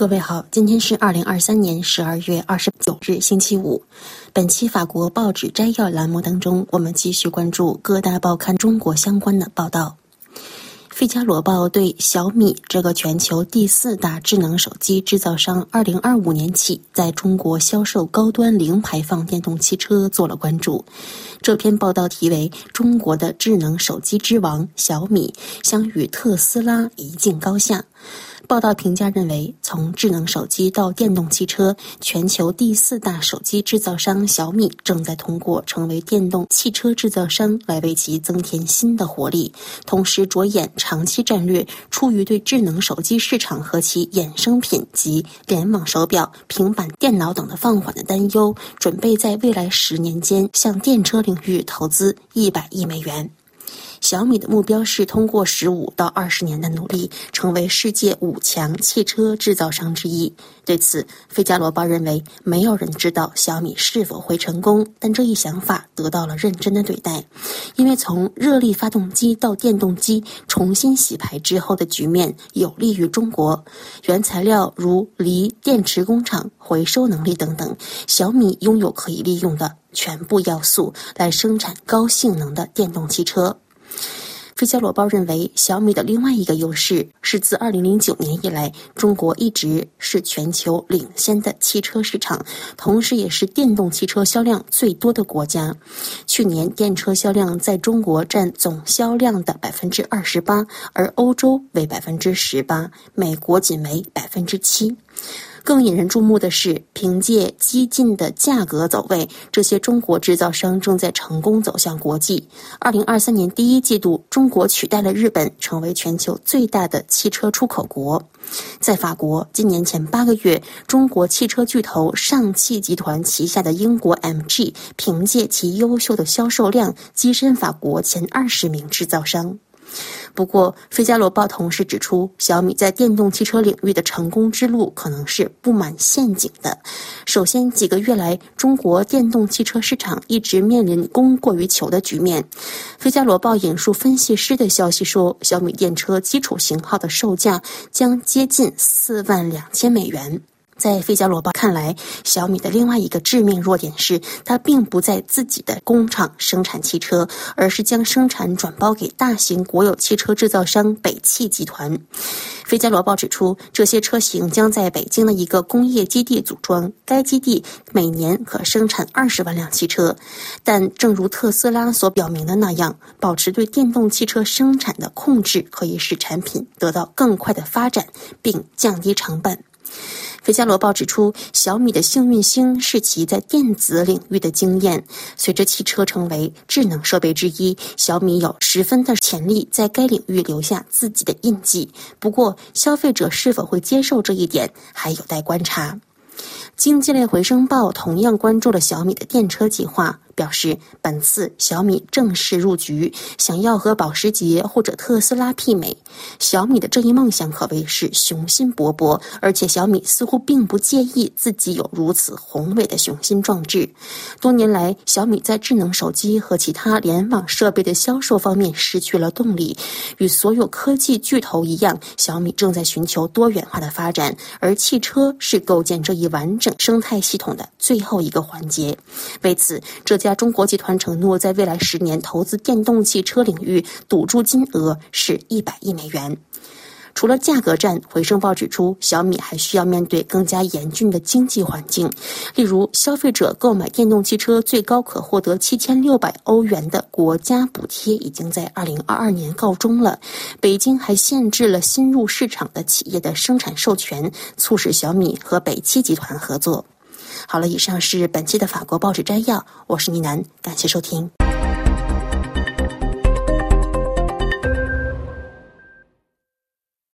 各位好，今天是二零二三年十二月二十九日，星期五。本期法国报纸摘要栏目当中，我们继续关注各大报刊中国相关的报道。《费加罗报》对小米这个全球第四大智能手机制造商，二零二五年起在中国销售高端零排放电动汽车做了关注。这篇报道题为《中国的智能手机之王小米将与特斯拉一较高下》。报道评价认为，从智能手机到电动汽车，全球第四大手机制造商小米正在通过成为电动汽车制造商来为其增添新的活力，同时着眼长期战略。出于对智能手机市场和其衍生品及联网手表、平板电脑等的放缓的担忧，准备在未来十年间向电车领域投资一百亿美元。小米的目标是通过十五到二十年的努力，成为世界五强汽车制造商之一。对此，《费加罗报》认为，没有人知道小米是否会成功，但这一想法得到了认真的对待，因为从热力发动机到电动机重新洗牌之后的局面有利于中国。原材料如锂电池工厂、回收能力等等，小米拥有可以利用的全部要素来生产高性能的电动汽车。《费加罗报》认为，小米的另外一个优势是自2009年以来，中国一直是全球领先的汽车市场，同时也是电动汽车销量最多的国家。去年电车销量在中国占总销量的百分之二十八，而欧洲为百分之十八，美国仅为百分之七。更引人注目的是，凭借激进的价格走位，这些中国制造商正在成功走向国际。二零二三年第一季度，中国取代了日本，成为全球最大的汽车出口国。在法国，今年前八个月，中国汽车巨头上汽集团旗下的英国 MG，凭借其优秀的销售量，跻身法国前二十名制造商。不过，《费加罗报》同时指出，小米在电动汽车领域的成功之路可能是布满陷阱的。首先，几个月来，中国电动汽车市场一直面临供过于求的局面。《费加罗报》引述分析师的消息说，小米电车基础型号的售价将接近四万两千美元。在费加罗报看来，小米的另外一个致命弱点是，它并不在自己的工厂生产汽车，而是将生产转包给大型国有汽车制造商北汽集团。费加罗报指出，这些车型将在北京的一个工业基地组装，该基地每年可生产二十万辆汽车。但正如特斯拉所表明的那样，保持对电动汽车生产的控制，可以使产品得到更快的发展，并降低成本。《费加罗报》指出，小米的幸运星是其在电子领域的经验。随着汽车成为智能设备之一，小米有十分的潜力在该领域留下自己的印记。不过，消费者是否会接受这一点，还有待观察。经济类回声报同样关注了小米的电车计划，表示本次小米正式入局，想要和保时捷或者特斯拉媲美。小米的这一梦想可谓是雄心勃勃，而且小米似乎并不介意自己有如此宏伟的雄心壮志。多年来，小米在智能手机和其他联网设备的销售方面失去了动力。与所有科技巨头一样，小米正在寻求多元化的发展，而汽车是构建这一完整。生态系统的最后一个环节。为此，这家中国集团承诺在未来十年投资电动汽车领域，赌注金额是一百亿美元。除了价格战，回声报指出，小米还需要面对更加严峻的经济环境。例如，消费者购买电动汽车最高可获得七千六百欧元的国家补贴，已经在二零二二年告终了。北京还限制了新入市场的企业的生产授权，促使小米和北汽集团合作。好了，以上是本期的法国报纸摘要，我是倪楠，感谢收听。